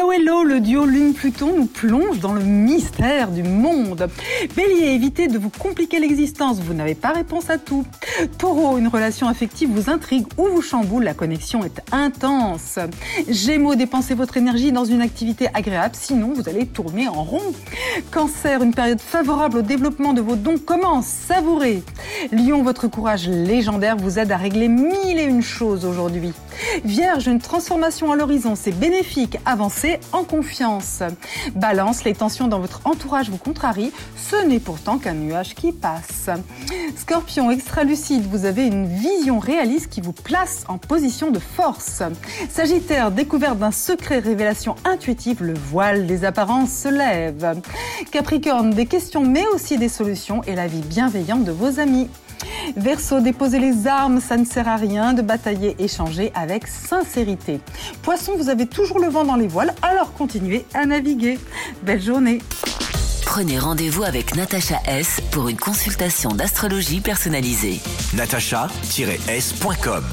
Hello, hello, le duo Lune-Pluton nous plonge dans le mystère du monde. Bélier, évitez de vous compliquer l'existence, vous n'avez pas réponse à tout. Taureau, une relation affective vous intrigue ou vous chamboule, la connexion est intense. Gémeaux, dépensez votre énergie dans une activité agréable, sinon vous allez tourner en rond. Cancer, une période favorable au développement de vos dons commence, savourez. Lion, votre courage légendaire vous aide à régler mille et une choses aujourd'hui. Vierge, une transformation à l'horizon, c'est bénéfique, avancez en confiance. Balance, les tensions dans votre entourage vous contrarient, ce n'est pourtant qu'un nuage qui passe. Scorpion, extra lucide, vous avez une vision réaliste qui vous place en position de force. Sagittaire, découverte d'un secret, révélation intuitive, le voile des apparences se lève. Capricorne, des questions mais aussi des solutions et la vie bienveillante de vos amis. Verseau, déposez les armes, ça ne sert à rien de batailler, échanger avec sincérité. Poisson, vous avez toujours le vent dans les voiles, alors continuez à naviguer. Belle journée. Prenez rendez-vous avec Natacha S pour une consultation d'astrologie personnalisée. natacha-s.com